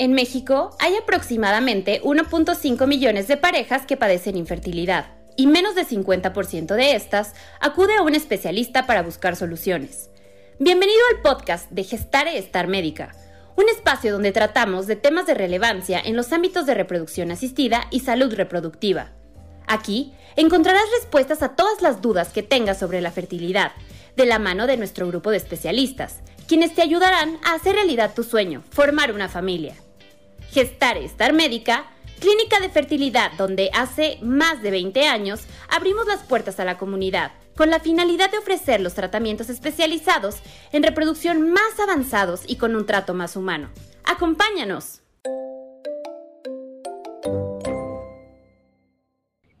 En México hay aproximadamente 1.5 millones de parejas que padecen infertilidad y menos de 50% de estas acude a un especialista para buscar soluciones. Bienvenido al podcast de Gestare Estar Médica, un espacio donde tratamos de temas de relevancia en los ámbitos de reproducción asistida y salud reproductiva. Aquí encontrarás respuestas a todas las dudas que tengas sobre la fertilidad, de la mano de nuestro grupo de especialistas, quienes te ayudarán a hacer realidad tu sueño, formar una familia. Gestare Estar Médica, clínica de fertilidad donde hace más de 20 años abrimos las puertas a la comunidad con la finalidad de ofrecer los tratamientos especializados en reproducción más avanzados y con un trato más humano. ¡Acompáñanos!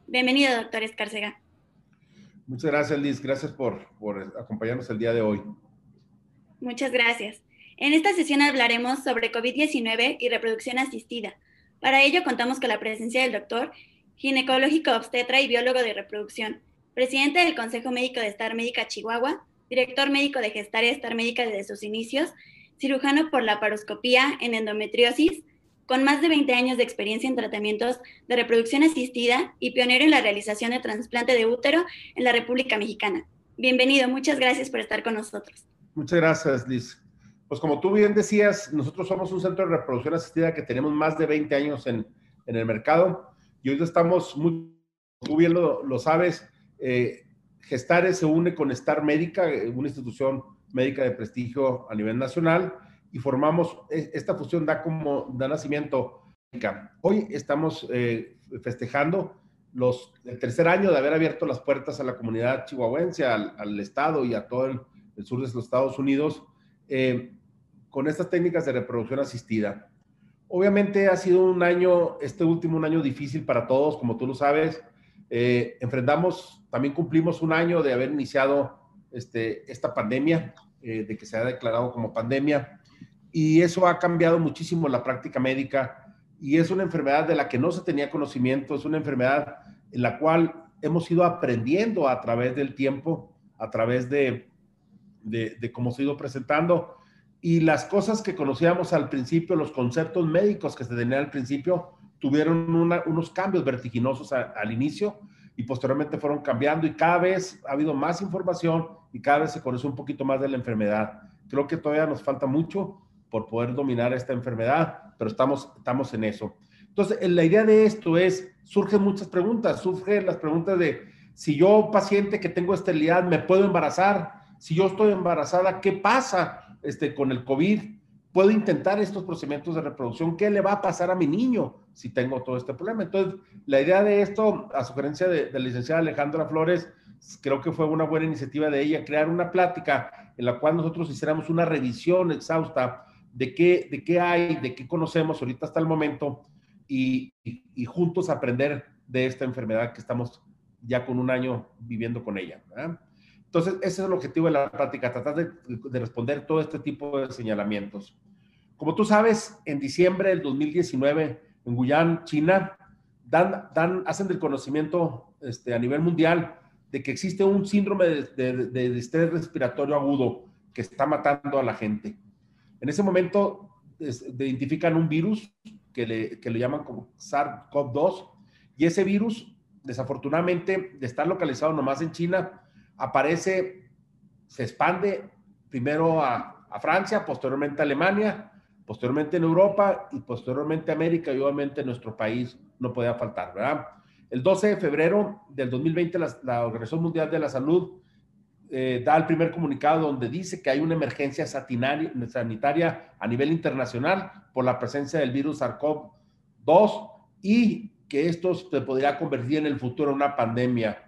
Bienvenido, doctor Escárcega. Muchas gracias, Liz. Gracias por, por acompañarnos el día de hoy. Muchas gracias. En esta sesión hablaremos sobre COVID-19 y reproducción asistida. Para ello contamos con la presencia del doctor, ginecológico obstetra y biólogo de reproducción, presidente del Consejo Médico de Estar Médica Chihuahua, director médico de Gestaria Estar Médica desde sus inicios, cirujano por la paroscopía en endometriosis, con más de 20 años de experiencia en tratamientos de reproducción asistida y pionero en la realización de trasplante de útero en la República Mexicana. Bienvenido, muchas gracias por estar con nosotros. Muchas gracias, Liz. Pues como tú bien decías, nosotros somos un centro de reproducción asistida que tenemos más de 20 años en, en el mercado y hoy estamos muy, tú bien lo, sabes, eh, Gestare se une con Star Médica, una institución médica de prestigio a nivel nacional y formamos, e, esta fusión da como, da nacimiento. Hoy estamos eh, festejando los, el tercer año de haber abierto las puertas a la comunidad chihuahuense, al, al estado y a todo el, el sur de los Estados Unidos. Eh, con estas técnicas de reproducción asistida. Obviamente ha sido un año, este último un año difícil para todos, como tú lo sabes. Eh, enfrentamos, también cumplimos un año de haber iniciado este, esta pandemia, eh, de que se ha declarado como pandemia, y eso ha cambiado muchísimo la práctica médica, y es una enfermedad de la que no se tenía conocimiento, es una enfermedad en la cual hemos ido aprendiendo a través del tiempo, a través de, de, de cómo se ha ido presentando y las cosas que conocíamos al principio, los conceptos médicos que se tenían al principio, tuvieron unos cambios vertiginosos al inicio y posteriormente fueron cambiando y cada vez ha habido más información y cada vez se conoce un poquito más de la enfermedad. Creo que todavía nos falta mucho por poder dominar esta enfermedad, pero estamos, estamos en eso. Entonces, la idea de esto es, surgen muchas preguntas, surgen las preguntas de si yo, paciente que tengo esterilidad, me puedo embarazar, si yo estoy embarazada, ¿qué pasa? Este, con el COVID, puedo intentar estos procedimientos de reproducción, ¿qué le va a pasar a mi niño si tengo todo este problema? Entonces, la idea de esto, a sugerencia de, de la licenciada Alejandra Flores, creo que fue una buena iniciativa de ella crear una plática en la cual nosotros hiciéramos una revisión exhausta de qué, de qué hay, de qué conocemos ahorita hasta el momento y, juntos aprender de esta enfermedad que estamos ya con un año viviendo con ella. Entonces, ese es el objetivo de la práctica, tratar de, responder todo este tipo de señalamientos. Como tú sabes, en diciembre del 2019, en Guyán, China, dan, dan, hacen del conocimiento este, a nivel mundial de que existe un síndrome de, de, estrés respiratorio agudo que está matando a la gente. En ese momento identifican un virus que le, que le llaman como SARS-CoV-2 y ese virus, desafortunadamente, de estar localizado nomás en China, aparece, se expande primero a, Francia, posteriormente a Alemania, posteriormente en Europa y posteriormente a América y obviamente en nuestro país no podía faltar, ¿verdad? El 12 de febrero del 2020 la, Organización Mundial de la Salud eh, da el primer comunicado donde dice que hay una emergencia sanitaria a nivel internacional por la presencia del virus SARS-CoV-2 y que esto se podría convertir en el futuro en una pandemia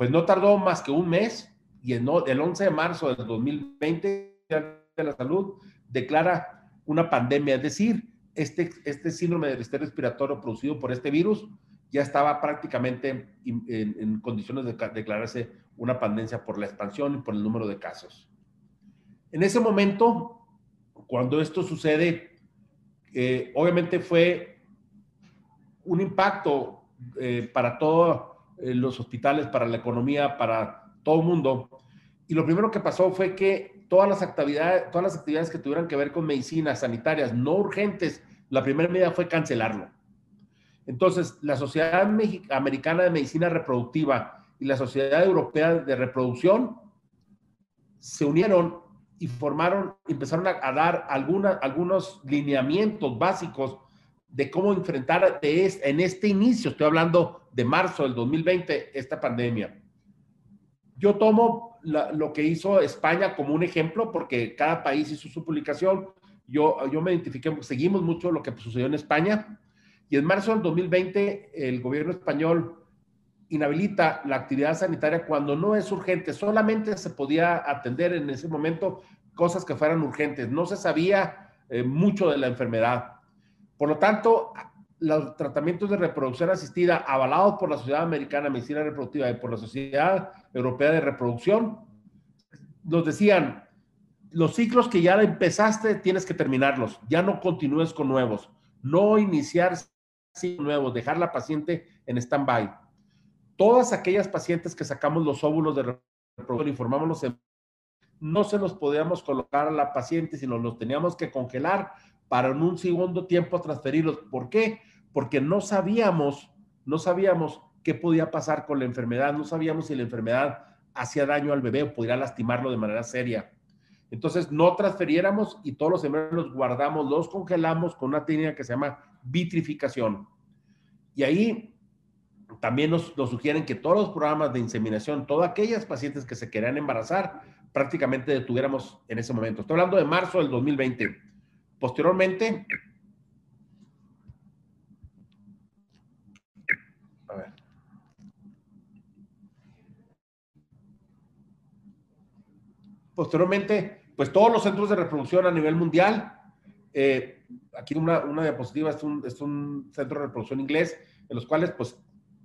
pues no tardó más que un mes y el, 11 de marzo del 2020 de la salud declara una pandemia, es decir, este, este síndrome de estrés respiratorio producido por este virus ya estaba prácticamente en, condiciones de declararse una pandemia por la expansión y por el número de casos. En ese momento, cuando esto sucede, eh, obviamente fue un impacto eh, para todo los hospitales, para la economía, para todo el mundo. Y lo primero que pasó fue que todas las actividades, todas las actividades que tuvieran que ver con medicinas sanitarias no urgentes la primera medida fue cancelarlo. Entonces, la Sociedad Americana de Medicina Reproductiva y la Sociedad Europea de Reproducción se unieron y formaron, empezaron a, dar algunos lineamientos básicos de cómo enfrentar en este inicio, estoy hablando de marzo del 2020, esta pandemia. Yo tomo lo que hizo España como un ejemplo porque cada país hizo su publicación. Yo, yo me identifiqué, seguimos mucho lo que sucedió en España y en marzo del 2020 el gobierno español inhabilita la actividad sanitaria cuando no es urgente. Solamente se podía atender en ese momento cosas que fueran urgentes. No se sabía eh, mucho de la enfermedad. Por lo tanto, los tratamientos de reproducción asistida avalados por la Sociedad Americana de Medicina Reproductiva y por la Sociedad Europea de Reproducción, nos decían, los ciclos que ya empezaste tienes que terminarlos, ya no continúes con nuevos, no iniciar ciclos nuevos, dejar la paciente en stand-by. Todas aquellas pacientes que sacamos los óvulos de reproducción y formamos los em-, no se los podíamos colocar a la paciente, sino los teníamos que congelar para en un segundo tiempo transferirlos. ¿Por qué? Porque no sabíamos, no sabíamos qué podía pasar con la enfermedad, no sabíamos si la enfermedad hacía daño al bebé o podría lastimarlo de manera seria. Entonces no transferiéramos y todos los embriones los guardamos, los congelamos con una técnica que se llama vitrificación. Y ahí también nos, sugieren que todos los programas de inseminación, todas aquellas pacientes que se querían embarazar, prácticamente detuviéramos en ese momento. Estoy hablando de marzo del 2020. Posteriormente, a ver. Posteriormente, pues todos los centros de reproducción a nivel mundial, eh, aquí una, una diapositiva es un, es un centro de reproducción inglés, en los cuales pues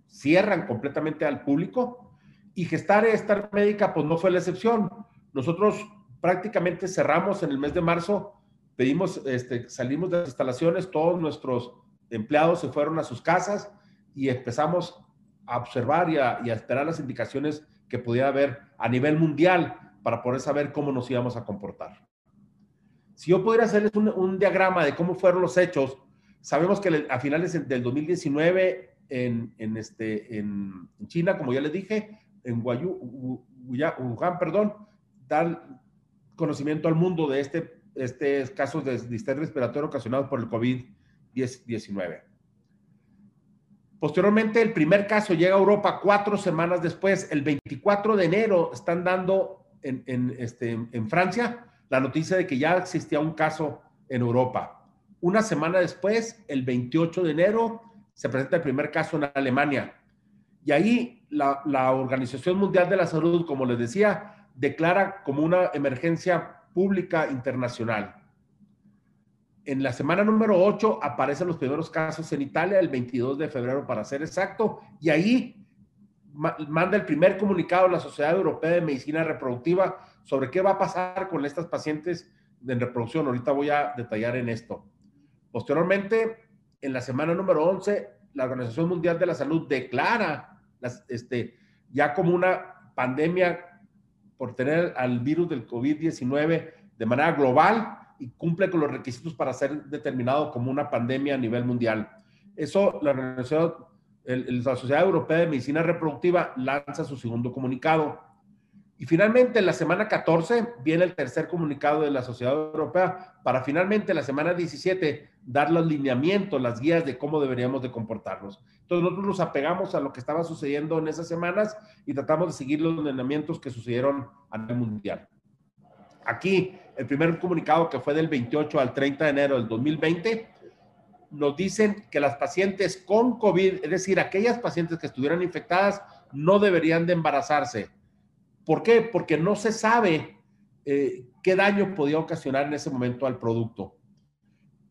cierran completamente al público y Gestar Estar Médica pues no fue la excepción. Nosotros prácticamente cerramos en el mes de marzo, pedimos, este, salimos de las instalaciones, todos nuestros empleados se fueron a sus casas y empezamos a observar y a, esperar las indicaciones que pudiera haber a nivel mundial para poder saber cómo nos íbamos a comportar. Si yo pudiera hacerles un, un diagrama de cómo fueron los hechos, sabemos que a finales del 2019 en, en, este, en China, como ya les dije, en Wuhan, perdón, dar conocimiento al mundo de este, este casos de distrés respiratorio ocasionados por el COVID-19. Posteriormente, el primer caso llega a Europa cuatro semanas después, el 24 de enero, están dando en, en, este, en Francia la noticia de que ya existía un caso en Europa. Una semana después, el 28 de enero, se presenta el primer caso en Alemania. Y ahí la, Organización Mundial de la Salud, como les decía, declara como una emergencia pública internacional. En la semana número 8 aparecen los primeros casos en Italia, el 22 de febrero para ser exacto, y ahí manda el primer comunicado a la Sociedad Europea de Medicina Reproductiva sobre qué va a pasar con estas pacientes en reproducción. Ahorita voy a detallar en esto. Posteriormente, en la semana número 11, la Organización Mundial de la Salud declara este, ya como una pandemia por tener al virus del COVID-19 de manera global y cumple con los requisitos para ser determinado como una pandemia a nivel mundial. Eso la Organización, la Sociedad Europea de Medicina Reproductiva lanza su segundo comunicado y finalmente, en la semana 14 viene el tercer comunicado de la Sociedad Europea para finalmente la semana 17 dar los lineamientos, las guías de cómo deberíamos de comportarnos. Entonces nosotros nos apegamos a lo que estaba sucediendo en esas semanas y tratamos de seguir los lineamientos que sucedieron a nivel mundial. Aquí, el primer comunicado que fue del 28 al 30 de enero del 2020, nos dicen que las pacientes con COVID, es decir, aquellas pacientes que estuvieran infectadas, no deberían de embarazarse ¿Por qué? Porque no se sabe eh, qué daño podía ocasionar en ese momento al producto.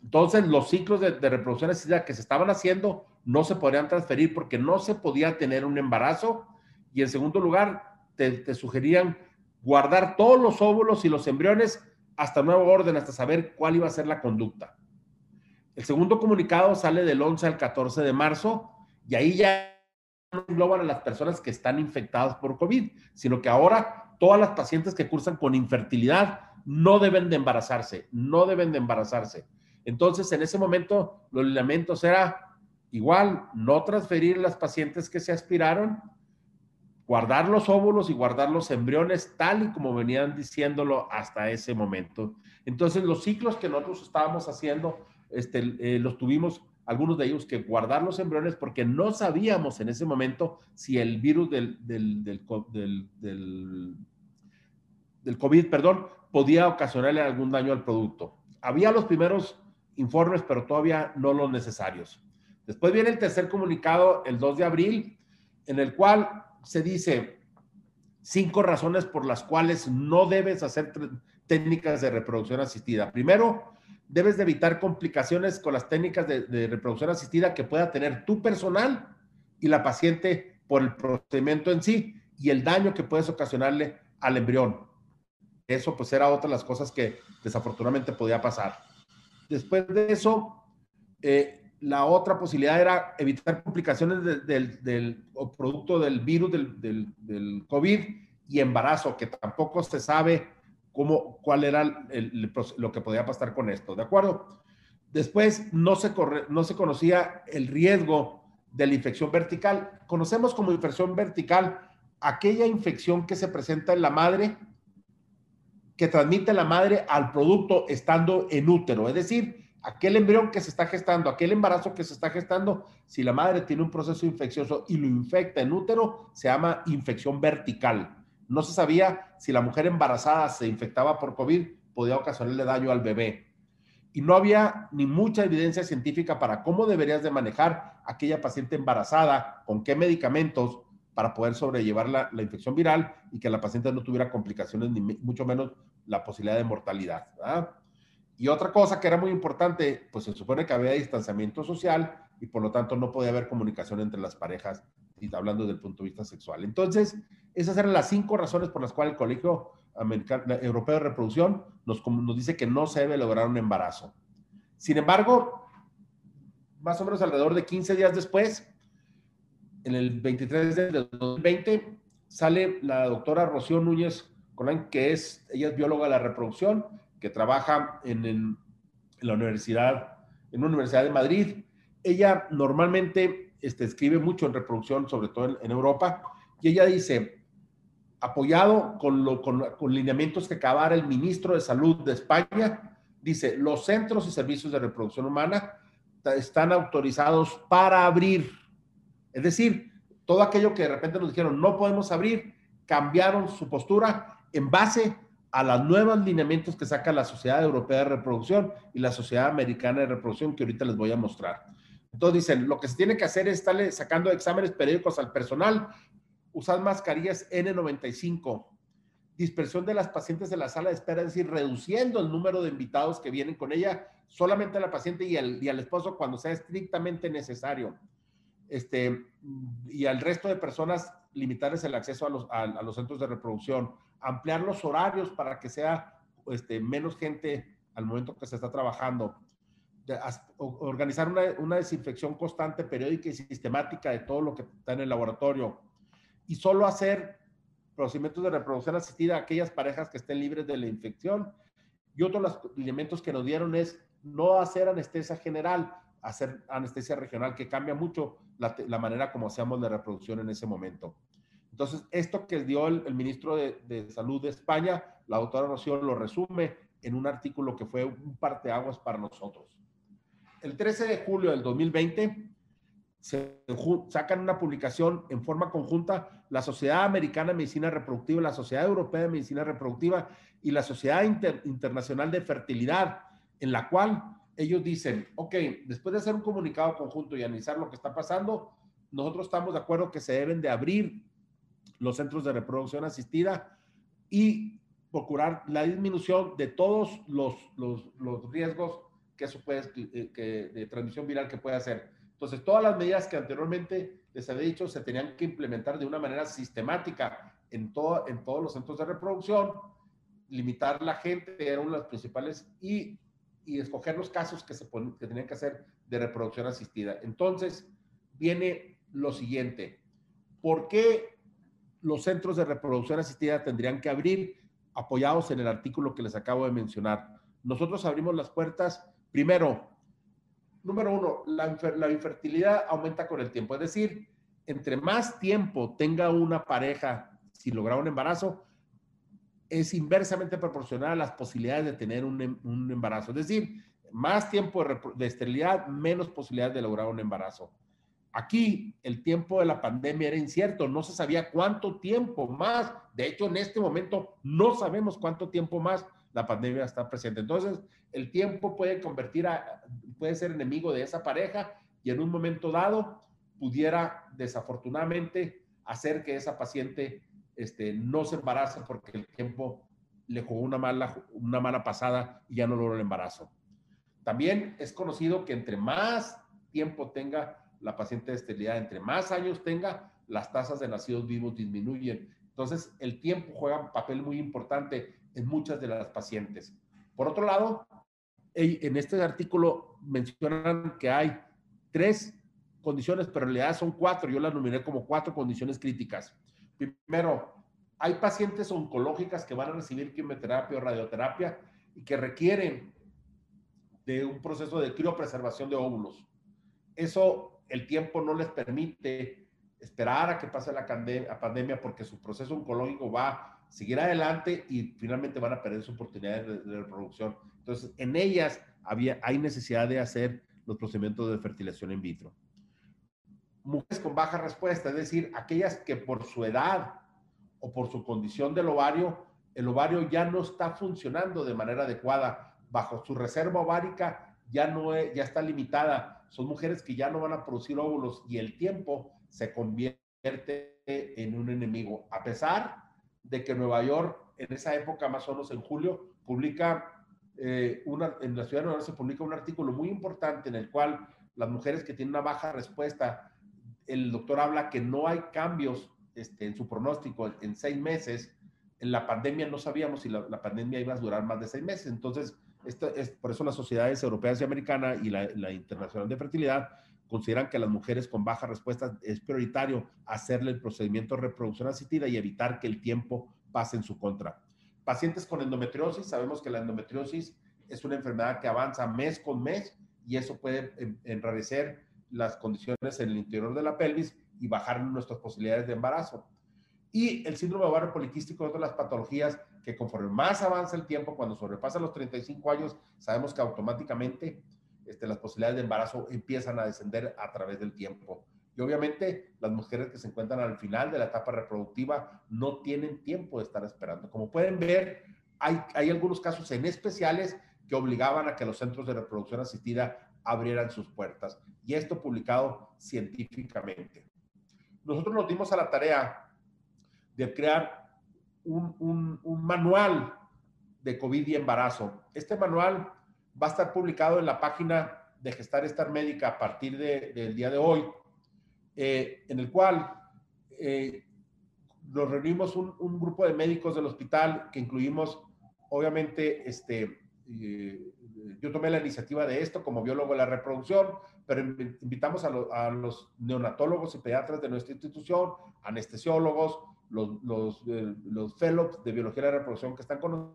Entonces, los ciclos de, reproducción asistida que se estaban haciendo no se podrían transferir porque no se podía tener un embarazo. Y en segundo lugar, te, te sugerían guardar todos los óvulos y los embriones hasta nuevo orden, hasta saber cuál iba a ser la conducta. El segundo comunicado sale del 11 al 14 de marzo y ahí ya engloban a las personas que están infectadas por COVID, sino que ahora todas las pacientes que cursan con infertilidad no deben de embarazarse, no deben de embarazarse. Entonces, en ese momento, los lineamientos era igual, no transferir las pacientes que se aspiraron, guardar los óvulos y guardar los embriones tal y como venían diciéndolo hasta ese momento. Entonces, los ciclos que nosotros estábamos haciendo, este, eh, los tuvimos algunos de ellos que guardar los embriones porque no sabíamos en ese momento si el virus del, del, del, COVID, perdón, podía ocasionarle algún daño al producto. Había los primeros informes, pero todavía no los necesarios. Después viene el tercer comunicado, el 2 de abril, en el cual se dice cinco razones por las cuales no debes hacer técnicas de reproducción asistida. Primero, debes de evitar complicaciones con las técnicas de, reproducción asistida que pueda tener tu personal y la paciente por el procedimiento en sí y el daño que puedes ocasionarle al embrión. Eso pues era otra de las cosas que desafortunadamente podía pasar. Después de eso, eh, la otra posibilidad era evitar complicaciones del, producto del virus del, del, COVID y embarazo, que tampoco se sabe cómo, cuál era lo que podía pasar con esto, ¿de acuerdo? Después no se, no se conocía el riesgo de la infección vertical. Conocemos como infección vertical aquella infección que se presenta en la madre, que transmite la madre al producto estando en útero, es decir, aquel embrión que se está gestando, aquel embarazo que se está gestando, si la madre tiene un proceso infeccioso y lo infecta en útero, se llama infección vertical. No se sabía si la mujer embarazada se infectaba por COVID, podía ocasionarle daño al bebé. Y no había ni mucha evidencia científica para cómo deberías de manejar aquella paciente embarazada, con qué medicamentos para poder sobrellevar la, infección viral y que la paciente no tuviera complicaciones, ni mucho menos la posibilidad de mortalidad. Y otra cosa que era muy importante, pues se supone que había distanciamiento social y por lo tanto no podía haber comunicación entre las parejas, hablando desde el punto de vista sexual. Entonces, esas eran las cinco razones por las cuales el Colegio Americano, Europeo de Reproducción nos, nos dice que no se debe lograr un embarazo. Sin embargo, más o menos alrededor de 15 días después, en el 23 de 2020, sale la doctora Rocío Núñez Colán, que es, ella es bióloga de la reproducción, que trabaja en, en, la universidad, en una universidad de Madrid. Ella normalmente este, escribe mucho en reproducción, sobre todo en, Europa, y ella dice, apoyado con, con, lineamientos que acabara el ministro de Salud de España, dice, los centros y servicios de reproducción humana están autorizados para abrir. Es decir, todo aquello que de repente nos dijeron no podemos abrir, cambiaron su postura en base a los nuevos lineamientos que saca la Sociedad Europea de Reproducción y la Sociedad Americana de Reproducción que ahorita les voy a mostrar. Entonces dicen, lo que se tiene que hacer es estarle sacando exámenes periódicos al personal usar mascarillas N95, dispersión de las pacientes de la sala de espera, es decir, reduciendo el número de invitados que vienen con ella, solamente a la paciente y al, y al esposo cuando sea estrictamente necesario. Este, y al resto de personas limitarles el acceso a los, a, los centros de reproducción, ampliar los horarios para que sea este, menos gente al momento que se está trabajando, organizar una, una desinfección constante, periódica y sistemática de todo lo que está en el laboratorio, y solo hacer procedimientos de reproducción asistida a aquellas parejas que estén libres de la infección. Y otro de los elementos que nos dieron es no hacer anestesia general, hacer anestesia regional, que cambia mucho la, manera como hacemos la reproducción en ese momento. Entonces, esto que dio el, ministro de, de, Salud de España, la doctora Rocío lo resume en un artículo que fue un parteaguas para nosotros. El 13 de julio del 2020, se sacan una publicación en forma conjunta la Sociedad Americana de Medicina Reproductiva, la Sociedad Europea de Medicina Reproductiva y la Sociedad Internacional de Fertilidad, en la cual ellos dicen, ok, después de hacer un comunicado conjunto y analizar lo que está pasando, nosotros estamos de acuerdo que se deben de abrir los centros de reproducción asistida y procurar la disminución de todos los, riesgos que eso puede, eh, que, de transmisión viral que puede hacer entonces, todas las medidas que anteriormente les había dicho se tenían que implementar de una manera sistemática en, todo, en todos los centros de reproducción, limitar la gente era una de las principales y, y escoger los casos que se que tenían que hacer de reproducción asistida. Entonces, viene lo siguiente. ¿Por qué los centros de reproducción asistida tendrían que abrir apoyados en el artículo que les acabo de mencionar? Nosotros abrimos las puertas Primero, número uno, la, la infertilidad aumenta con el tiempo. Es decir, entre más tiempo tenga una pareja sin lograr un embarazo, es inversamente proporcional a las posibilidades de tener un, em, un embarazo. Es decir, más tiempo de, de, esterilidad, menos posibilidades de lograr un embarazo. Aquí el tiempo de la pandemia era incierto, no se sabía cuánto tiempo más. De hecho, en este momento no sabemos cuánto tiempo más la pandemia está presente. Entonces, el tiempo puede convertir a, puede ser enemigo de esa pareja y en un momento dado pudiera desafortunadamente hacer que esa paciente este, no se embarace porque el tiempo le jugó una mala, una mala pasada y ya no logró el embarazo. También es conocido que entre más tiempo tenga la paciente de esterilidad, entre más años tenga, las tasas de nacidos vivos disminuyen. Entonces, el tiempo juega un papel muy importante en muchas de las pacientes. Por otro lado, en este artículo mencionan que hay tres condiciones, pero en realidad son cuatro. Yo las nominé como cuatro condiciones críticas. Primero, hay pacientes oncológicas que van a recibir quimioterapia o radioterapia y que requieren de un proceso de criopreservación de óvulos. Eso el tiempo no les permite esperar a que pase la pandemia porque su proceso oncológico va seguir adelante y finalmente van a perder su oportunidad de, reproducción. Entonces, en ellas había, hay necesidad de hacer los procedimientos de fertilización in vitro. Mujeres con baja respuesta, es decir, aquellas que por su edad o por su condición del ovario, el ovario ya no está funcionando de manera adecuada, bajo su reserva ovárica ya no ya está limitada, son mujeres que ya no van a producir óvulos y el tiempo se convierte en un enemigo, a pesar de que Nueva York en esa época, más o menos en julio, publica eh, una, en la ciudad de Nueva York se publica un artículo muy importante en el cual las mujeres que tienen una baja respuesta el doctor habla que no hay cambios este, en su pronóstico en seis meses. En la pandemia no sabíamos si la, pandemia iba a durar más de seis meses. Entonces, esto es, por eso las sociedades europeas y americanas y la, la, Internacional de Fertilidad consideran que las mujeres con baja respuesta es prioritario hacerle el procedimiento de reproducción asistida y evitar que el tiempo pase en su contra. Pacientes con endometriosis, sabemos que la endometriosis es una enfermedad que avanza mes con mes y eso puede enrarecer las condiciones en el interior de la pelvis y bajar nuestras posibilidades de embarazo. Y el síndrome ovario poliquístico es otra de las patologías que conforme más avanza el tiempo, cuando sobrepasa los 35 años, sabemos que automáticamente este, las posibilidades de embarazo empiezan a descender a través del tiempo. Y obviamente las mujeres que se encuentran al final de la etapa reproductiva no tienen tiempo de estar esperando. Como pueden ver, hay, hay algunos casos en especiales que obligaban a que los centros de reproducción asistida abrieran sus puertas. Y esto publicado científicamente. Nosotros nos dimos a la tarea de crear un, manual de COVID y embarazo. Este manual va a estar publicado en la página de Gestar Estar Médica a partir del día de hoy, eh, en el cual eh, nos reunimos un, grupo de médicos del hospital que incluimos, obviamente, este, eh, yo tomé la iniciativa de esto como biólogo de la reproducción, pero invitamos a, los neonatólogos y pediatras de nuestra institución, anestesiólogos, los, los, los fellows de biología de la reproducción que están con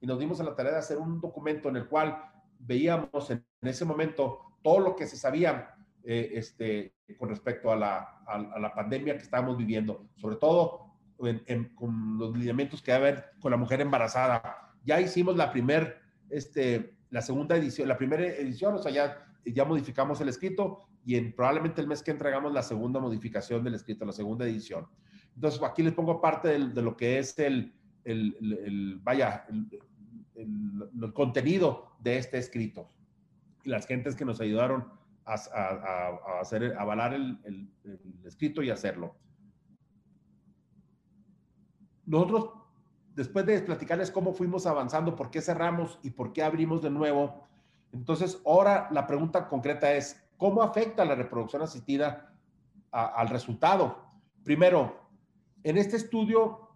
y nos dimos a la tarea de hacer un documento en el cual veíamos en, ese momento todo lo que se sabía eh, este, con respecto a la, a, la, pandemia que estábamos viviendo, sobre todo con los lineamientos que debe haber con la mujer embarazada. Ya hicimos la primera este, la segunda edición, la primera edición, o sea, ya, ya modificamos el escrito y en, probablemente el mes que entregamos la segunda modificación del escrito, la segunda edición. Entonces, aquí les pongo parte de lo que es el, el, vaya, el, contenido de este escrito. Y las gentes que nos ayudaron a, hacer, avalar el, escrito y hacerlo. Nosotros después de platicarles cómo fuimos avanzando, por qué cerramos y por qué abrimos de nuevo, entonces ahora la pregunta concreta es, ¿cómo afecta la reproducción asistida al resultado? Primero, en este estudio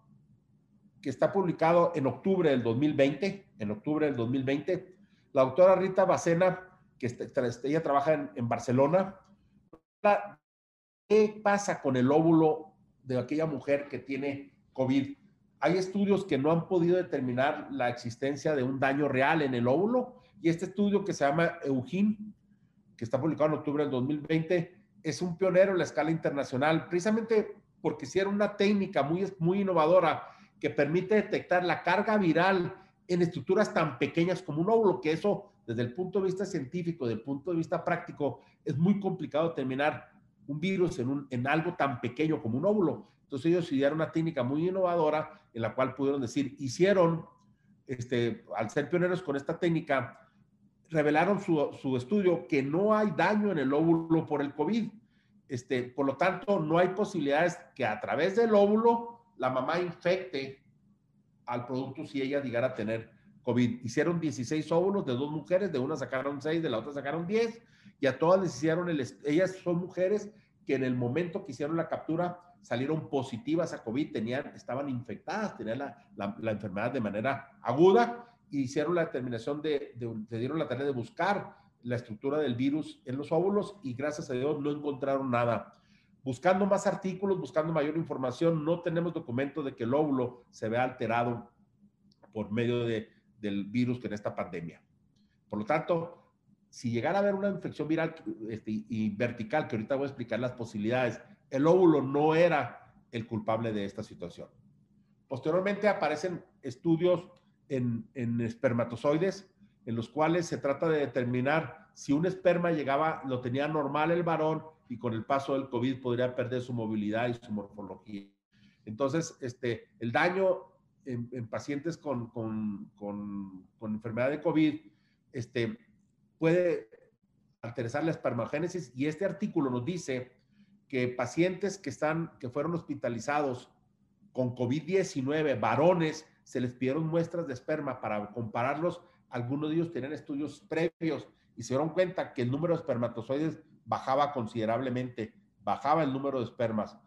que está publicado en octubre del 2020, en octubre del 2020, la doctora Rita Bacena, que ella trabaja en, Barcelona, ¿qué pasa con el óvulo de aquella mujer que tiene COVID? hay estudios que no han podido determinar la existencia de un daño real en el óvulo y este estudio que se llama Eugene, que está publicado en octubre del 2020, es un pionero en la escala internacional, precisamente porque era una técnica muy innovadora que permite detectar la carga viral en estructuras tan pequeñas como un óvulo, que eso desde el punto de vista científico, desde el punto de vista práctico, es muy complicado determinar un virus en, un, en algo tan pequeño como un óvulo. Entonces ellos idearon una técnica muy innovadora en la cual pudieron decir, hicieron, este, al ser pioneros con esta técnica, revelaron su, su, estudio que no hay daño en el óvulo por el COVID. Este, por lo tanto, no hay posibilidades que a través del óvulo la mamá infecte al producto si ella llegara a tener COVID. Hicieron 16 óvulos de dos mujeres, de una sacaron 6, de la otra sacaron 10, y a todas les hicieron, el, ellas son mujeres que en el momento que hicieron la captura salieron positivas a COVID, tenían, estaban infectadas, tenían la, la, enfermedad de manera aguda, y hicieron la determinación de, de, de, dieron la tarea de buscar la estructura del virus en los óvulos y gracias a Dios no encontraron nada. Buscando más artículos, buscando mayor información, no tenemos documento de que el óvulo se vea alterado por medio de, del virus que en esta pandemia. Por lo tanto, si llegara a haber una infección viral este, y vertical, que ahorita voy a explicar las posibilidades, el óvulo no era el culpable de esta situación. Posteriormente aparecen estudios en, en, espermatozoides, en los cuales se trata de determinar si un esperma llegaba, lo tenía normal el varón y con el paso del COVID podría perder su movilidad y su morfología. Entonces, este, el daño en, en pacientes con, con, con, con, enfermedad de COVID este, puede alterar la espermogénesis y este artículo nos dice que pacientes que, están, que fueron hospitalizados con COVID-19, varones, se les pidieron muestras de esperma para compararlos. Algunos de ellos tenían estudios previos y se dieron cuenta que el número de espermatozoides bajaba considerablemente, bajaba el número de espermas.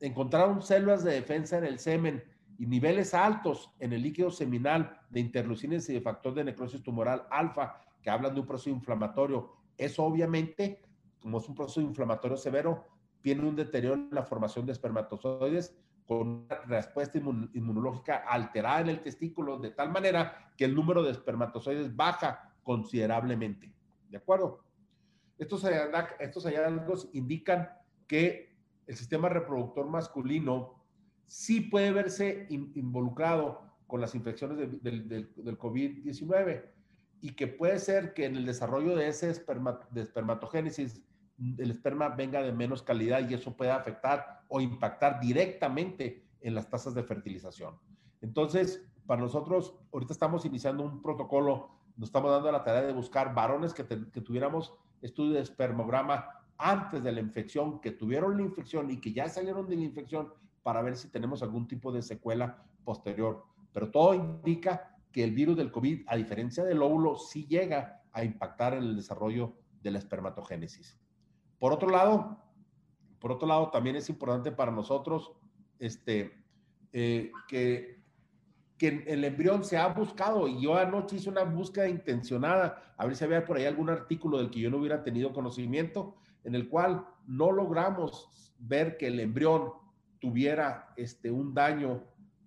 Encontraron células de defensa en el semen y niveles altos en el líquido seminal de interleucines y de factor de necrosis tumoral alfa, que hablan de un proceso inflamatorio. Eso obviamente, como es un proceso inflamatorio severo, tiene un deterioro en la formación de espermatozoides con una respuesta inmunológica alterada en el testículo de tal manera que el número de espermatozoides baja considerablemente. ¿De acuerdo? Estos, estos hallazgos indican que el sistema reproductor masculino sí puede verse in, involucrado con las infecciones de, de, de, del COVID-19 y que puede ser que en el desarrollo de ese esperma, de espermatogénesis el esperma venga de menos calidad y eso puede afectar o impactar directamente en las tasas de fertilización. Entonces, para nosotros, ahorita estamos iniciando un protocolo, nos estamos dando la tarea de buscar varones que, te, que tuviéramos estudio de espermograma antes de la infección, que tuvieron la infección y que ya salieron de la infección para ver si tenemos algún tipo de secuela posterior. Pero todo indica que el virus del COVID, a diferencia del óvulo, sí llega a impactar en el desarrollo de la espermatogénesis. Por otro lado, por otro lado, también es importante para nosotros este, eh, que, que el embrión se ha buscado y yo anoche hice una búsqueda intencionada, a ver si había por ahí algún artículo del que yo no hubiera tenido conocimiento, en el cual no logramos ver que el embrión tuviera este, un daño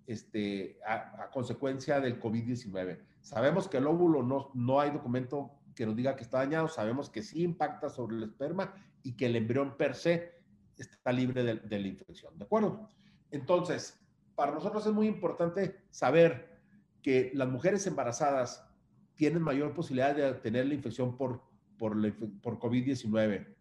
este, a, consecuencia del COVID-19. Sabemos que el óvulo no, no hay documento que nos diga que está dañado, sabemos que sí impacta sobre el esperma y que el embrión per se está libre de, de la infección, ¿de acuerdo? Entonces, para nosotros es muy importante saber que las mujeres embarazadas tienen mayor posibilidad de tener la infección por, por, por COVID-19.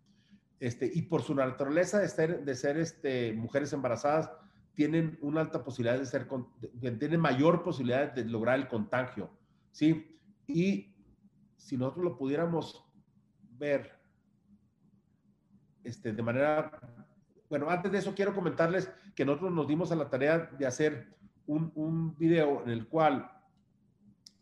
Este, y por su naturaleza de ser, de ser este, mujeres embarazadas, tienen una alta posibilidad de ser, de, tienen mayor posibilidad de lograr el contagio, ¿sí? Y si nosotros lo pudiéramos ver este, de manera... Bueno, antes de eso quiero comentarles que nosotros nos dimos a la tarea de hacer un, un video en el cual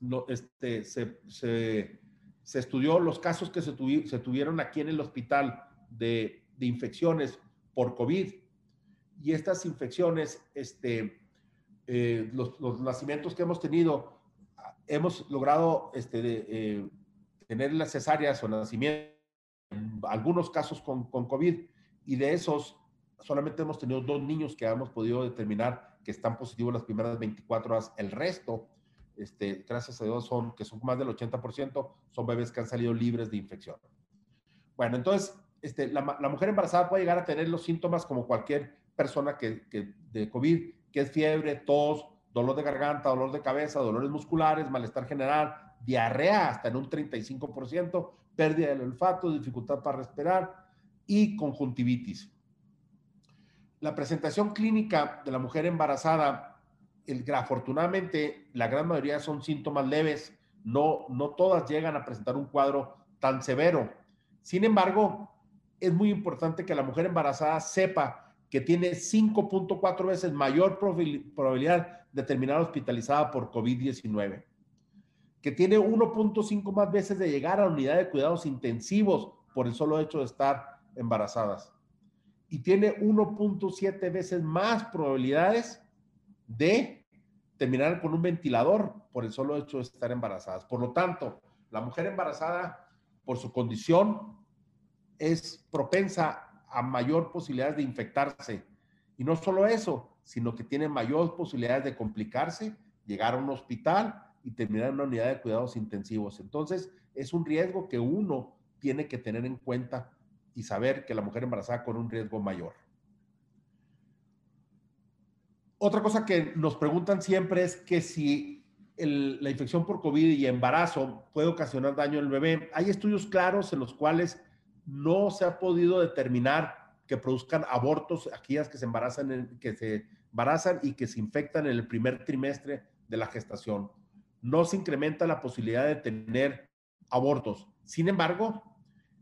no, este, se, se, se, estudió los casos que se, tuvi, se, tuvieron aquí en el hospital de, de, infecciones por COVID. Y estas infecciones, este, eh, los, los, nacimientos que hemos tenido, hemos logrado este, de, eh, tener las cesáreas o nacimientos algunos casos con, con COVID y de esos solamente hemos tenido dos niños que hemos podido determinar que están positivos las primeras 24 horas. El resto, este, gracias a Dios, son, que son más del 80%, son bebés que han salido libres de infección. Bueno, entonces, este, la, mujer embarazada puede llegar a tener los síntomas como cualquier persona que, que, de COVID, que es fiebre, tos, dolor de garganta, dolor de cabeza, dolores musculares, malestar general, diarrea hasta en un 35%, pérdida del olfato, dificultad para respirar y conjuntivitis. La presentación clínica de la mujer embarazada, el, afortunadamente, la gran mayoría son síntomas leves, no, no todas llegan a presentar un cuadro tan severo. Sin embargo, es muy importante que la mujer embarazada sepa que tiene 5.4 veces mayor probabilidad de terminar hospitalizada por COVID-19, que tiene 1.5 más veces de llegar a la unidad de cuidados intensivos por el solo hecho de estar embarazadas, y tiene 1.7 veces más probabilidades de terminar con un ventilador por el solo hecho de estar embarazadas. Por lo tanto, la mujer embarazada, por su condición, es propensa a mayor posibilidad de infectarse. Y no solo eso, sino que tiene mayor posibilidades de complicarse, llegar a un hospital y terminar en una unidad de cuidados intensivos. Entonces, es un riesgo que uno tiene que tener en cuenta y saber que la mujer embarazada con un riesgo mayor. Otra cosa que nos preguntan siempre es que si la infección por COVID y embarazo puede ocasionar daño al bebé. Hay estudios claros en los cuales no se ha podido determinar que produzcan abortos aquellas que se embarazan, que se embarazan y que se infectan en el primer trimestre de la gestación. No se incrementa la posibilidad de tener abortos. Sin embargo,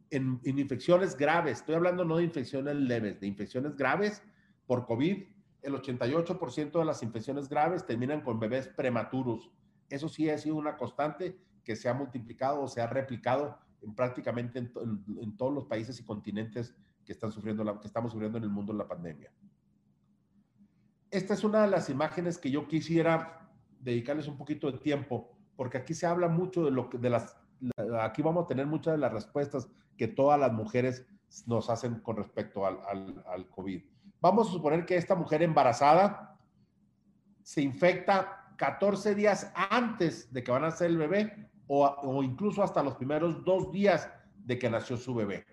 en, infecciones graves, estoy hablando no de infecciones leves, de infecciones graves por COVID, el 88% de las infecciones graves terminan con bebés prematuros. Eso sí ha sido una constante que se ha multiplicado o se ha replicado en prácticamente en, todos los países y continentes que, están sufriendo que estamos sufriendo en el mundo la pandemia. Esta es una de las imágenes que yo quisiera dedicarles un poquito de tiempo, porque aquí se habla mucho de lo de las, aquí vamos a tener muchas de las respuestas que todas las mujeres nos hacen con respecto al, COVID. Vamos a suponer que esta mujer embarazada se infecta 14 días antes de que van a nacer el bebé o, o, incluso hasta los primeros dos días de que nació su bebé.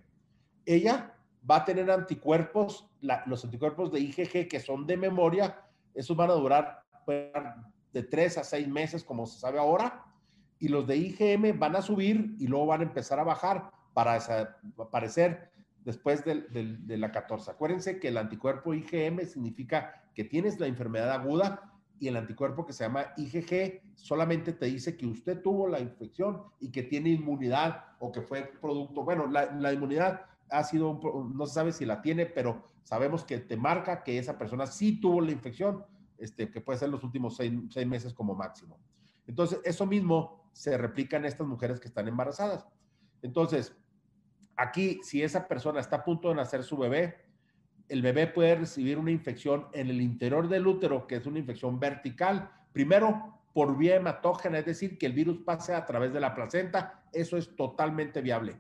Ella va a tener anticuerpos, los anticuerpos de IgG que son de memoria, esos van a durar de tres a seis meses, como se sabe ahora, y los de IgM van a subir y luego van a empezar a bajar para aparecer después de, la 14. Acuérdense que el anticuerpo IgM significa que tienes la enfermedad aguda y el anticuerpo que se llama IgG solamente te dice que usted tuvo la infección y que tiene inmunidad o que fue producto, bueno, la, inmunidad ha sido, no se sabe si la tiene, pero sabemos que te marca que esa persona sí tuvo la infección, este, que puede ser los últimos seis, seis meses como máximo. Entonces, eso mismo se replica en estas mujeres que están embarazadas. Entonces, Aquí, si esa persona está a punto de nacer su bebé, el bebé puede recibir una infección en el interior del útero, que es una infección vertical. Primero, por vía hematógena, es decir, que el virus pase a través de la placenta. Eso es totalmente viable.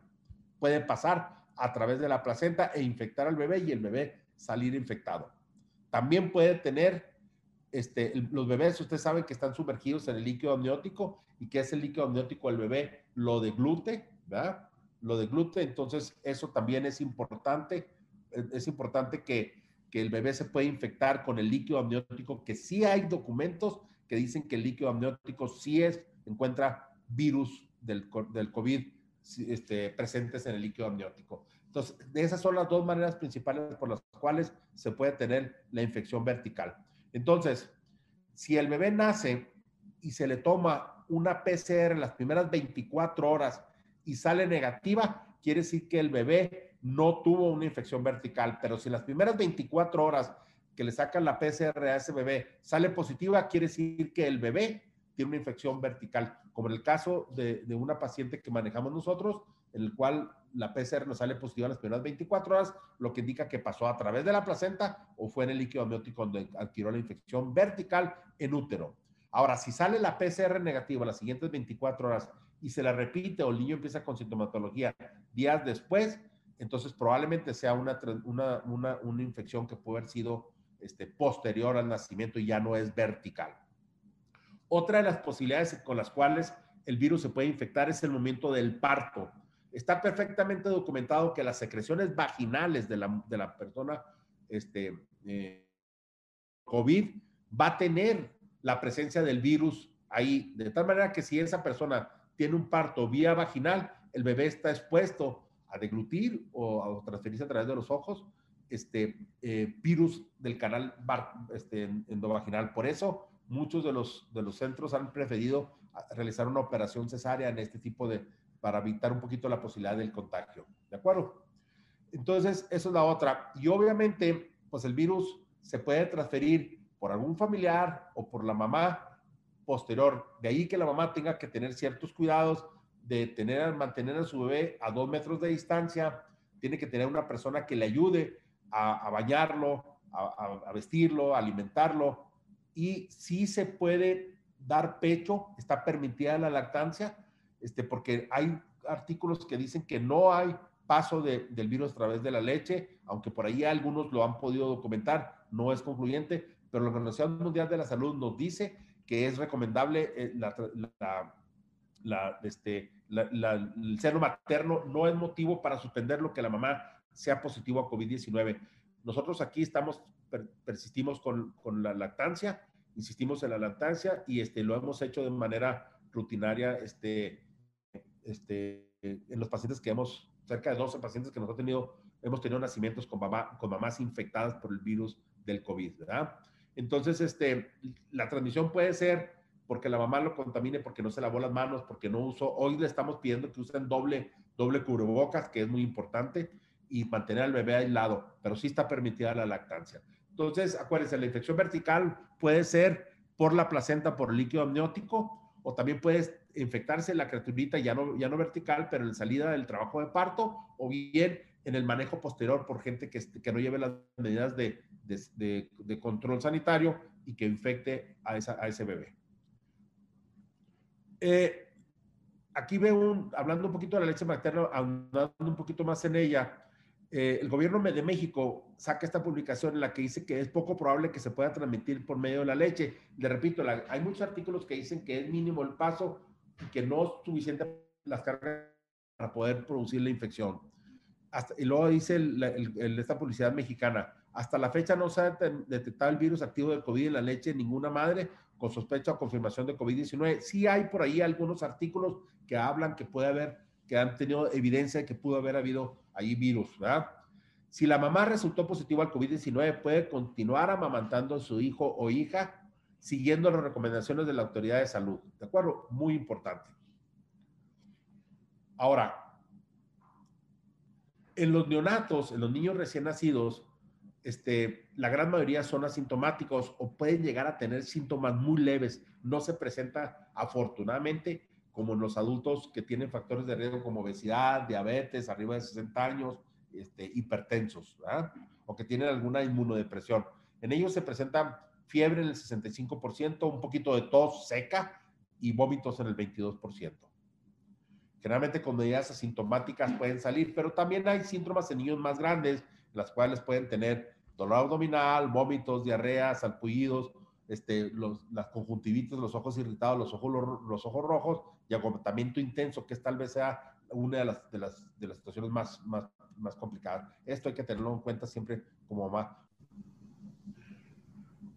Puede pasar a través de la placenta e infectar al bebé y el bebé salir infectado. También puede tener, este, los bebés, usted sabe que están sumergidos en el líquido amniótico y que ese líquido amniótico el bebé lo deglute, ¿verdad? lo de gluten, entonces eso también es importante. Es importante que, el bebé se puede infectar con el líquido amniótico, que sí hay documentos que dicen que el líquido amniótico sí es, encuentra virus del, del COVID este, presentes en el líquido amniótico. Entonces, esas son las dos maneras principales por las cuales se puede tener la infección vertical. Entonces, si el bebé nace y se le toma una PCR en las primeras 24 horas y sale negativa, quiere decir que el bebé no tuvo una infección vertical, pero si las primeras 24 horas que le sacan la PCR a ese bebé sale positiva, quiere decir que el bebé tiene una infección vertical, como en el caso de, una paciente que manejamos nosotros, en el cual la PCR no sale positiva las primeras 24 horas, lo que indica que pasó a través de la placenta o fue en el líquido amniótico donde adquirió la infección vertical en útero. Ahora, si sale la PCR negativa las siguientes 24 horas y se la repite o el niño empieza con sintomatología días después, entonces probablemente sea una, una, una, una infección que puede haber sido este, posterior al nacimiento y ya no es vertical. Otra de las posibilidades con las cuales el virus se puede infectar es el momento del parto. Está perfectamente documentado que las secreciones vaginales de la, de la persona este, eh, COVID va a tener la presencia del virus ahí, de tal manera que si esa persona tiene un parto vía vaginal, el bebé está expuesto a deglutir o a transferirse a través de los ojos este eh, virus del canal este, endovaginal. Por eso muchos de los, de los centros han preferido realizar una operación cesárea en este tipo de, para evitar un poquito la posibilidad del contagio. ¿De acuerdo? Entonces, eso es la otra. Y obviamente, pues el virus se puede transferir por algún familiar o por la mamá posterior. De ahí que la mamá tenga que tener ciertos cuidados de tener, mantener a su bebé a dos metros de distancia, tiene que tener una persona que le ayude a, bañarlo, a, vestirlo, a alimentarlo. Y sí se puede dar pecho, está permitida la lactancia, este, porque hay artículos que dicen que no hay paso de, del virus a través de la leche, aunque por ahí algunos lo han podido documentar, no es concluyente, pero la Organización Mundial de la Salud nos dice que es recomendable eh, la, la, este, el seno materno, no es motivo para suspender lo que la mamá sea positivo a COVID-19. Nosotros aquí estamos, persistimos con, con, la lactancia, insistimos en la lactancia y este, lo hemos hecho de manera rutinaria este, este, en los pacientes que hemos, cerca de 12 pacientes que hemos tenido nacimientos con, mamá, con mamás infectadas por el virus del COVID, ¿verdad? Entonces, este, la transmisión puede ser porque la mamá lo contamine, porque no se lavó las manos, porque no usó. Hoy le estamos pidiendo que usen doble, doble cubrebocas, que es muy importante, y mantener al bebé aislado, pero sí está permitida la lactancia. Entonces, acuérdense, la infección vertical puede ser por la placenta, por líquido amniótico, o también puede infectarse la criaturita ya no, ya no vertical, pero en salida del trabajo de parto, o bien en el manejo posterior por gente que, que no lleve las medidas de, de, control sanitario y que infecte a, esa, a ese bebé. Eh, aquí veo, hablando un poquito de la leche materna, andando un poquito más en ella, eh, el gobierno de México saca esta publicación en la que dice que es poco probable que se pueda transmitir por medio de la leche. Le repito, hay muchos artículos que dicen que es mínimo el paso y que no es suficiente las cargas para poder producir la infección. Hasta, y luego dice esta publicidad mexicana, hasta la fecha no se ha detectado el virus activo del COVID en la leche en ninguna madre con sospecha o confirmación de COVID-19. Sí hay por ahí algunos artículos que hablan que puede haber, que han tenido evidencia de que pudo haber habido ahí virus, ¿verdad? Si la mamá resultó positivo al COVID-19, puede continuar amamantando a su hijo o hija siguiendo las recomendaciones de la autoridad de salud. ¿De acuerdo? Muy importante. Ahora, en los neonatos, en los niños recién nacidos, este, la gran mayoría son asintomáticos o pueden llegar a tener síntomas muy leves. No se presenta afortunadamente como en los adultos que tienen factores de riesgo como obesidad, diabetes, arriba de 60 años, este, hipertensos, o que tienen alguna inmunodepresión. En ellos se presenta fiebre en el 65%, un poquito de tos seca y vómitos en el 22%. Generalmente con medidas asintomáticas pueden salir, pero también hay síntomas en niños más grandes las cuales pueden tener dolor abdominal, vómitos, diarrea, salpullidos, este, los, las conjuntivitis, los ojos irritados, los ojos, los, ojos rojos y agotamiento intenso, que tal vez sea una de las, de las, de las situaciones más, más, más complicadas. Esto hay que tenerlo en cuenta siempre como mamá.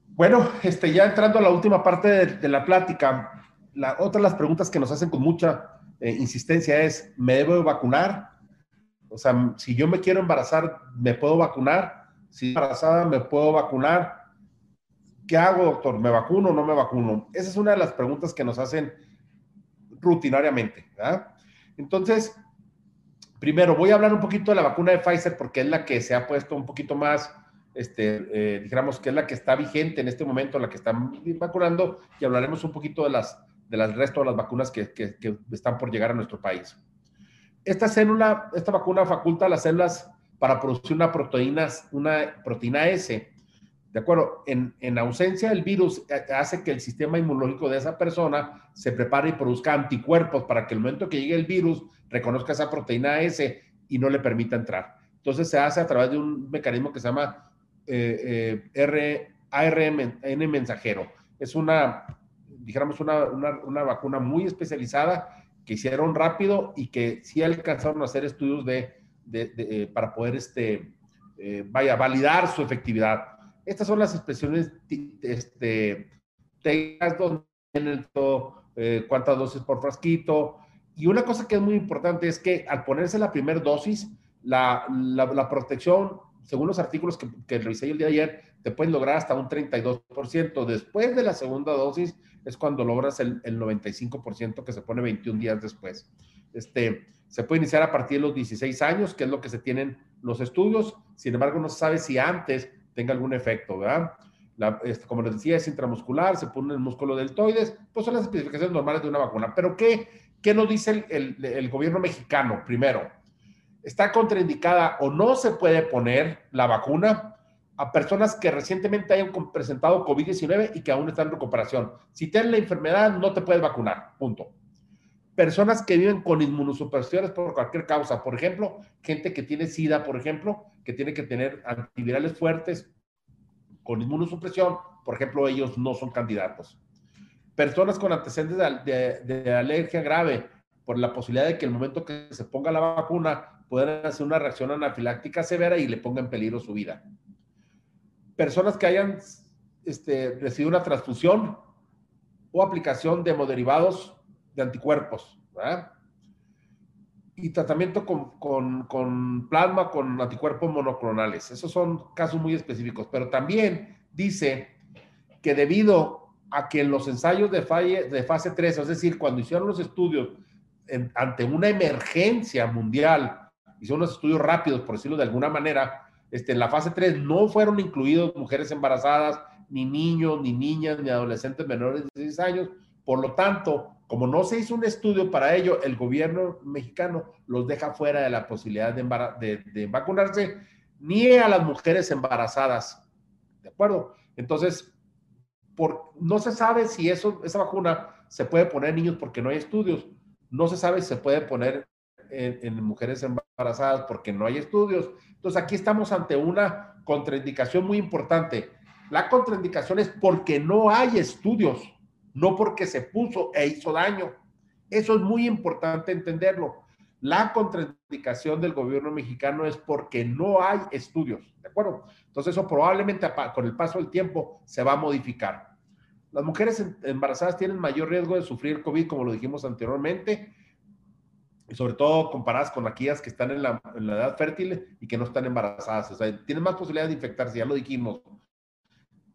Bueno, este, ya entrando a la última parte de, la plática, la, otra de las preguntas que nos hacen con mucha eh, insistencia es, ¿me debo vacunar? O sea, si yo me quiero embarazar, ¿me puedo vacunar? Si embarazada, ¿me puedo vacunar? ¿Qué hago, doctor? ¿Me vacuno o no me vacuno? Esa es una de las preguntas que nos hacen rutinariamente. ¿verdad? Entonces, primero, voy a hablar un poquito de la vacuna de Pfizer porque es la que se ha puesto un poquito más, este, eh, digamos que es la que está vigente en este momento, la que están vacunando, y hablaremos un poquito de las, de resto de las vacunas que, que, que están por llegar a nuestro país esta célula, esta vacuna faculta a las células para producir una proteína, una proteína S. ¿De acuerdo? En, en, ausencia del virus, eh, hace que el sistema inmunológico de esa persona se prepare y produzca anticuerpos para que el momento que llegue el virus reconozca esa proteína S y no le permita entrar. Entonces se hace a través de un mecanismo que se llama eh, eh, ARN mensajero. Es una, dijéramos, una, una, vacuna muy especializada que hicieron rápido y que sí alcanzaron a hacer estudios de, de, para poder, este, vaya, validar su efectividad. Estas son las expresiones, este, eh, cuántas dosis por frasquito. Y una cosa que es muy importante es que al ponerse la primera dosis, la, la, protección, según los artículos que, que revisé el día de ayer, te pueden lograr hasta un 32%. Después de la segunda dosis es cuando logras el, el 95% que se pone 21 días después. Este, se puede iniciar a partir de los 16 años, que es lo que se tienen los estudios. Sin embargo, no se sabe si antes tenga algún efecto, ¿verdad? Como les decía, es intramuscular, se pone en el músculo deltoides, pues son las especificaciones normales de una vacuna. Pero ¿qué, qué nos dice el, el, gobierno mexicano? Primero, está contraindicada o no se puede poner la vacuna a personas que recientemente hayan presentado COVID-19 y que aún están en recuperación. Si tienen la enfermedad, no te puedes vacunar, punto. Personas que viven con inmunosupresiones por cualquier causa, por ejemplo, gente que tiene SIDA, por ejemplo, que tiene que tener antivirales fuertes con inmunosupresión, por ejemplo, ellos no son candidatos. Personas con antecedentes de, alergia grave, por la posibilidad de que el momento que se ponga la vacuna puedan hacer una reacción anafiláctica severa y le ponga en peligro su vida. Personas que hayan este, recibido una transfusión o aplicación de hemoderivados de anticuerpos. Y tratamiento con, con, con, plasma con anticuerpos monoclonales. Esos son casos muy específicos. Pero también dice que debido a que en los ensayos de, de fase 3, es decir, cuando hicieron los estudios ante una emergencia mundial, hicieron unos estudios rápidos, por decirlo de alguna manera, este, en la fase 3 no fueron incluidos mujeres embarazadas, ni niños, ni niñas, ni adolescentes menores de 16 años. Por lo tanto, como no se hizo un estudio para ello, el gobierno mexicano los deja fuera de la posibilidad de, vacunarse, ni a las mujeres embarazadas. ¿De acuerdo? Entonces, por, no se sabe si eso, esa vacuna se puede poner en niños porque no hay estudios. No se sabe si se puede poner en, en, mujeres embarazadas porque no hay estudios. Entonces aquí estamos ante una contraindicación muy importante. La contraindicación es porque no hay estudios no porque se puso e hizo daño. Eso es muy importante entenderlo. La contraindicación del gobierno mexicano es porque no hay estudios, ¿de acuerdo? Entonces eso probablemente con el paso del tiempo se va a modificar. Las mujeres embarazadas tienen mayor riesgo de sufrir COVID, como lo dijimos anteriormente, y sobre todo comparadas con aquellas que están en la, edad fértil y que no están embarazadas. O sea, tienen más posibilidad de infectarse, ya lo dijimos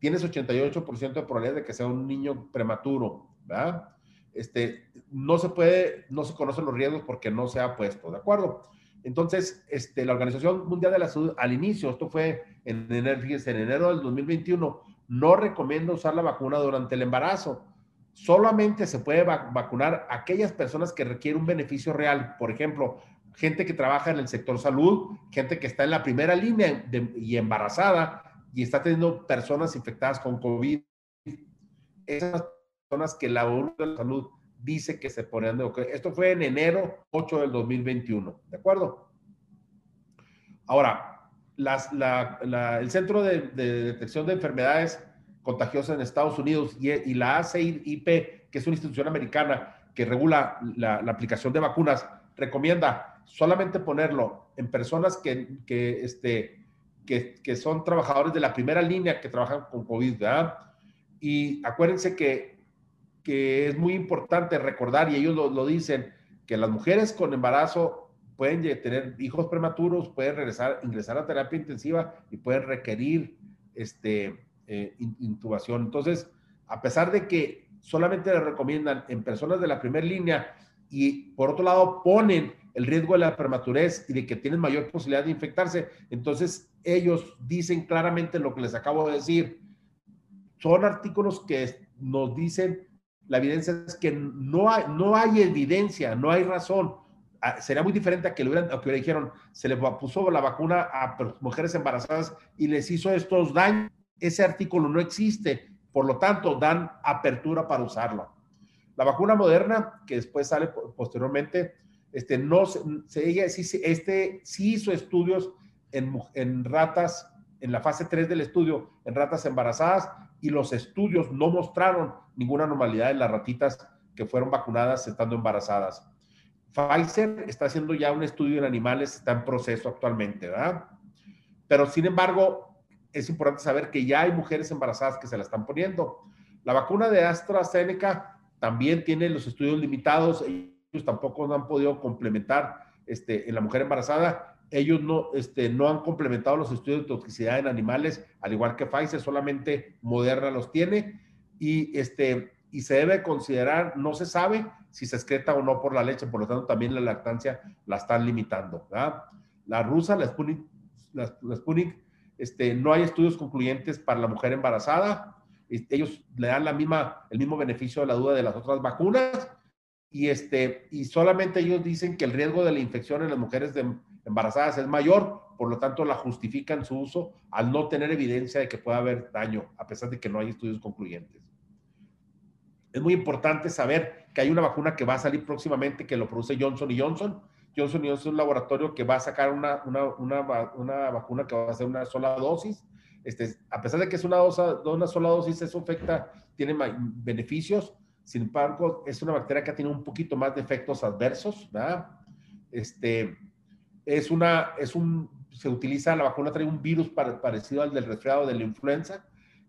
tienes 88% de probabilidad de que sea un niño prematuro, ¿verdad? Este, no se puede, no se conocen los riesgos porque no se ha puesto, ¿de acuerdo? Entonces, este, la Organización Mundial de la Salud, al inicio, esto fue en enero, en enero del 2021, no recomienda usar la vacuna durante el embarazo. Solamente se puede vacunar aquellas personas que requieren un beneficio real. Por ejemplo, gente que trabaja en el sector salud, gente que está en la primera línea y embarazada, y está teniendo personas infectadas con COVID. Esas personas que la ONU de la Salud dice que se ponen de Esto fue en enero 8 del 2021, ¿de acuerdo? Ahora, el Centro de, Detección de Enfermedades Contagiosas en Estados Unidos y, la ACIP, que es una institución americana que regula la, aplicación de vacunas, recomienda solamente ponerlo en personas que, que este, que, son trabajadores de la primera línea que trabajan con COVID. Y acuérdense que, que es muy importante recordar, y ellos lo, dicen, que las mujeres con embarazo pueden tener hijos prematuros, pueden regresar, ingresar a terapia intensiva y pueden requerir este, eh, intubación. Entonces, a pesar de que solamente le recomiendan en personas de la primera línea y por otro lado ponen el riesgo de la prematurez y de que tienen mayor posibilidad de infectarse, entonces ellos dicen claramente lo que les acabo de decir. Son artículos que nos dicen, la evidencia es que no hay, no hay evidencia, no hay razón. Ah, sería muy diferente a que le, hubieran, que le dijeron, se le puso la vacuna a mujeres embarazadas y les hizo estos daños. Ese artículo no existe, por lo tanto, dan apertura para usarlo. La vacuna moderna, que después sale posteriormente, este, no, se, ella, este, sí hizo estudios en, ratas en la fase 3 del estudio en ratas embarazadas y los estudios no mostraron ninguna anormalidad en las ratitas que fueron vacunadas estando embarazadas. Pfizer está haciendo ya un estudio en animales, está en proceso actualmente, ¿verdad? Pero sin embargo, es importante saber que ya hay mujeres embarazadas que se la están poniendo. La vacuna de AstraZeneca también tiene los estudios limitados, tampoco no han podido complementar este, en la mujer embarazada. Ellos no, este, no han complementado los estudios de toxicidad en animales, al igual que Pfizer, solamente Moderna los tiene. Y, este, y se debe considerar, no se sabe si se excreta o no por la leche, por lo tanto también la lactancia la están limitando. La rusa, la Sputnik, la, Sputnik este, no hay estudios concluyentes para la mujer embarazada. Ellos le dan la misma, el mismo beneficio de la duda de las otras vacunas y, este, y solamente ellos dicen que el riesgo de la infección en las mujeres embarazadas es mayor, por lo tanto la justifican su uso al no tener evidencia de que pueda haber daño, a pesar de que no hay estudios concluyentes. Es muy importante saber que hay una vacuna que va a salir próximamente que lo produce Johnson Johnson. Johnson Johnson es un laboratorio que va a sacar una, una, una, una vacuna que va a ser una sola dosis. Este, a pesar de que es una, dosa, una sola dosis, eso afecta, tiene beneficios, sin embargo, es una bacteria que tiene un poquito más de efectos adversos. Este, es una, es un, se utiliza, la vacuna trae un virus parecido al del resfriado de la influenza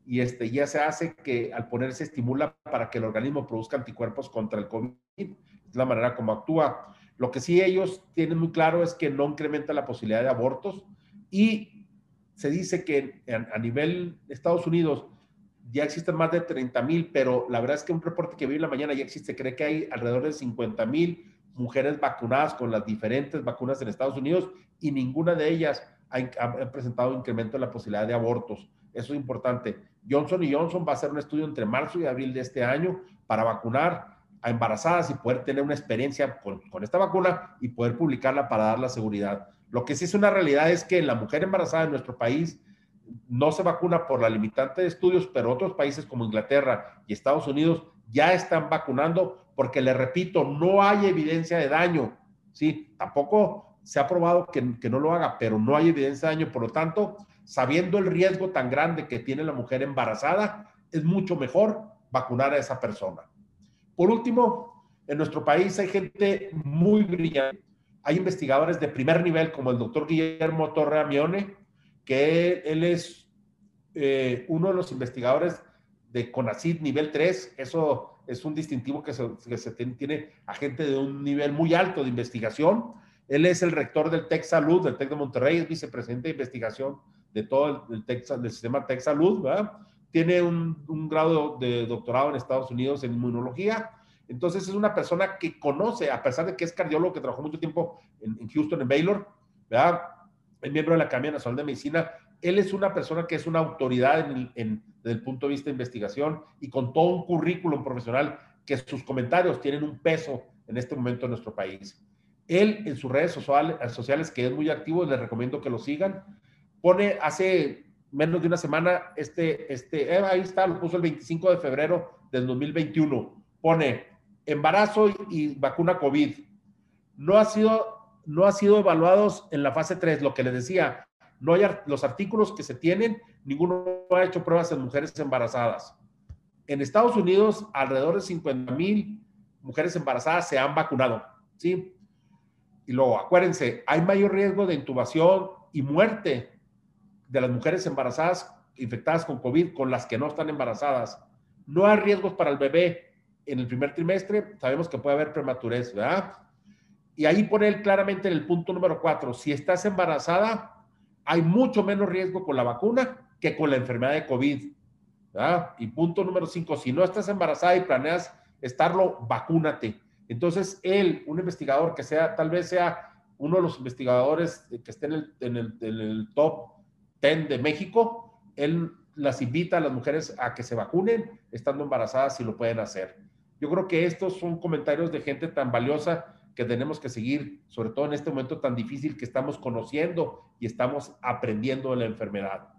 y este, ya se hace que al ponerse estimula para que el organismo produzca anticuerpos contra el COVID. Es la manera como actúa. Lo que sí ellos tienen muy claro es que no incrementa la posibilidad de abortos y se dice que a nivel de Estados Unidos ya existen más de 30 mil, pero la verdad es que un reporte que vi en la mañana ya existe, cree que hay alrededor de 50 mil mujeres vacunadas con las diferentes vacunas en Estados Unidos y ninguna de ellas ha, presentado incremento en la posibilidad de abortos. Eso es importante. Johnson Johnson va a hacer un estudio entre marzo y abril de este año para vacunar a embarazadas y poder tener una experiencia con, con esta vacuna y poder publicarla para dar la seguridad. Lo que sí es una realidad es que la mujer embarazada en nuestro país no se vacuna por la limitante de estudios, pero otros países como Inglaterra y Estados Unidos ya están vacunando porque, le repito, no hay evidencia de daño. Sí, tampoco se ha probado que, que no lo haga, pero no hay evidencia de daño. Por lo tanto, sabiendo el riesgo tan grande que tiene la mujer embarazada, es mucho mejor vacunar a esa persona. Por último, en nuestro país hay gente muy brillante. Hay investigadores de primer nivel como el doctor Guillermo Torre Amione, que él, es eh, uno de los investigadores de CONACYT nivel 3. Eso es un distintivo que se, tiene, a gente de un nivel muy alto de investigación. Él es el rector del TEC Salud, del TEC de Monterrey, es vicepresidente de investigación de todo el, del sistema TEC Salud, ¿verdad? Tiene un, grado de doctorado en Estados Unidos en inmunología. Entonces es una persona que conoce, a pesar de que es cardiólogo, que trabajó mucho tiempo en, en Houston, en Baylor, ¿verdad? Es miembro de la Academia Nacional de Medicina. Él es una persona que es una autoridad en, desde el punto de vista de investigación y con todo un currículum profesional que sus comentarios tienen un peso en este momento en nuestro país. Él en sus redes sociales, que es muy activo, les recomiendo que lo sigan, pone hace menos de una semana, este, este, eh, ahí está, lo puso el 25 de febrero del 2021, pone embarazo y vacuna COVID. No ha sido no ha sido evaluados en la fase 3, lo que les decía, no hay los artículos que se tienen, ninguno ha hecho pruebas en mujeres embarazadas. En Estados Unidos, alrededor de 50 mil mujeres embarazadas se han vacunado, ¿sí? Y luego, acuérdense, hay mayor riesgo de intubación y muerte de las mujeres embarazadas infectadas con COVID con las que no están embarazadas. No hay riesgos para el bebé en el primer trimestre, sabemos que puede haber prematurez, ¿verdad? Y ahí pone él claramente en el punto número cuatro, si estás embarazada, hay mucho menos riesgo con la vacuna que con la enfermedad de COVID. Y punto número cinco, si no estás embarazada y planeas estarlo, vacúnate. Entonces, él, un investigador que sea, tal vez sea uno de los investigadores que esté en el top 10 de México, él las invita a las mujeres a que se vacunen estando embarazadas si lo pueden hacer. Yo creo que estos son comentarios de gente tan valiosa que tenemos que seguir, sobre todo en este momento tan difícil que estamos conociendo y estamos aprendiendo de la enfermedad.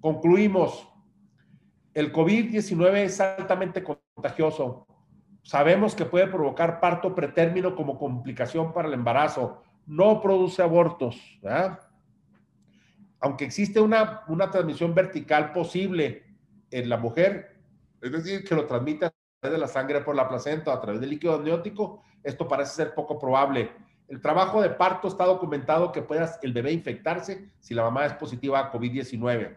Concluimos. El COVID-19 es altamente contagioso. Sabemos que puede provocar parto pretérmino como complicación para el embarazo. No produce abortos. aunque existe una, una transmisión vertical posible en la mujer, es decir, que lo transmite a través de la sangre por la placenta o a través del líquido amniótico, esto parece ser poco probable. El trabajo de parto está documentado que pueda el bebé infectarse si la mamá es positiva a COVID-19.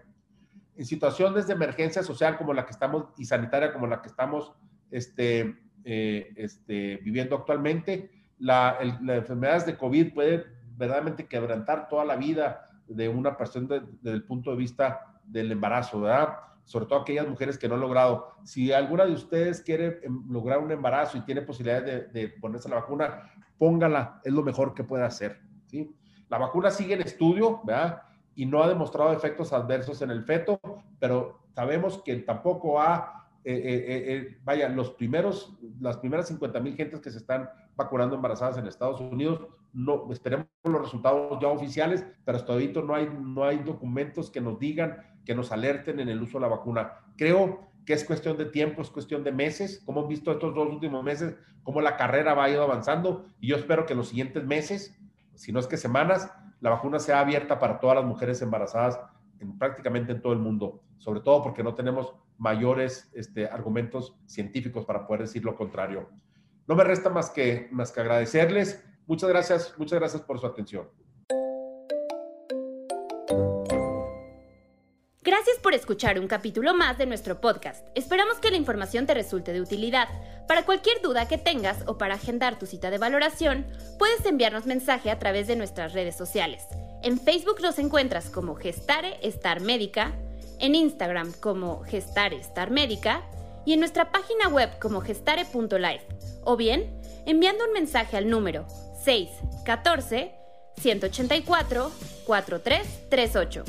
En situaciones de emergencia social como la que estamos y sanitaria como la que estamos este, eh, este, viviendo actualmente, la, enfermedad de COVID puede verdaderamente quebrantar toda la vida de una persona desde el punto de vista del embarazo, ¿verdad? Sobre todo aquellas mujeres que no han logrado. Si alguna de ustedes quiere em, lograr un embarazo y tiene posibilidades de, de ponerse la vacuna, póngala, es lo mejor que puede hacer, ¿sí? La vacuna sigue en estudio, ¿verdad? Y no ha demostrado efectos adversos en el feto, pero sabemos que tampoco ha eh, eh, eh, vaya, los primeros, las primeras 50 mil gentes que se están vacunando embarazadas en Estados Unidos, no, esperemos los resultados ya oficiales, pero hasta ahorita no hay, no hay documentos que nos digan, que nos alerten en el uso de la vacuna. Creo que es cuestión de tiempo, es cuestión de meses, como hemos visto estos dos últimos meses, cómo la carrera va a ir avanzando, y yo espero que en los siguientes meses, si no es que semanas, la vacuna sea abierta para todas las mujeres embarazadas en, prácticamente en todo el mundo, sobre todo porque no tenemos mayores este, argumentos científicos para poder decir lo contrario. No me resta más que, más que agradecerles. Muchas gracias, muchas gracias por su atención. Gracias por escuchar un capítulo más de nuestro podcast. Esperamos que la información te resulte de utilidad. Para cualquier duda que tengas o para agendar tu cita de valoración, puedes enviarnos mensaje a través de nuestras redes sociales. En Facebook nos encuentras como Gestare Star Médica, en Instagram como Gestare Star Médica y en nuestra página web como gestare.life o bien enviando un mensaje al número 614 184 4338.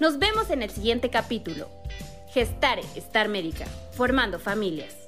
Nos vemos en el siguiente capítulo. Gestare Star Médica, formando familias.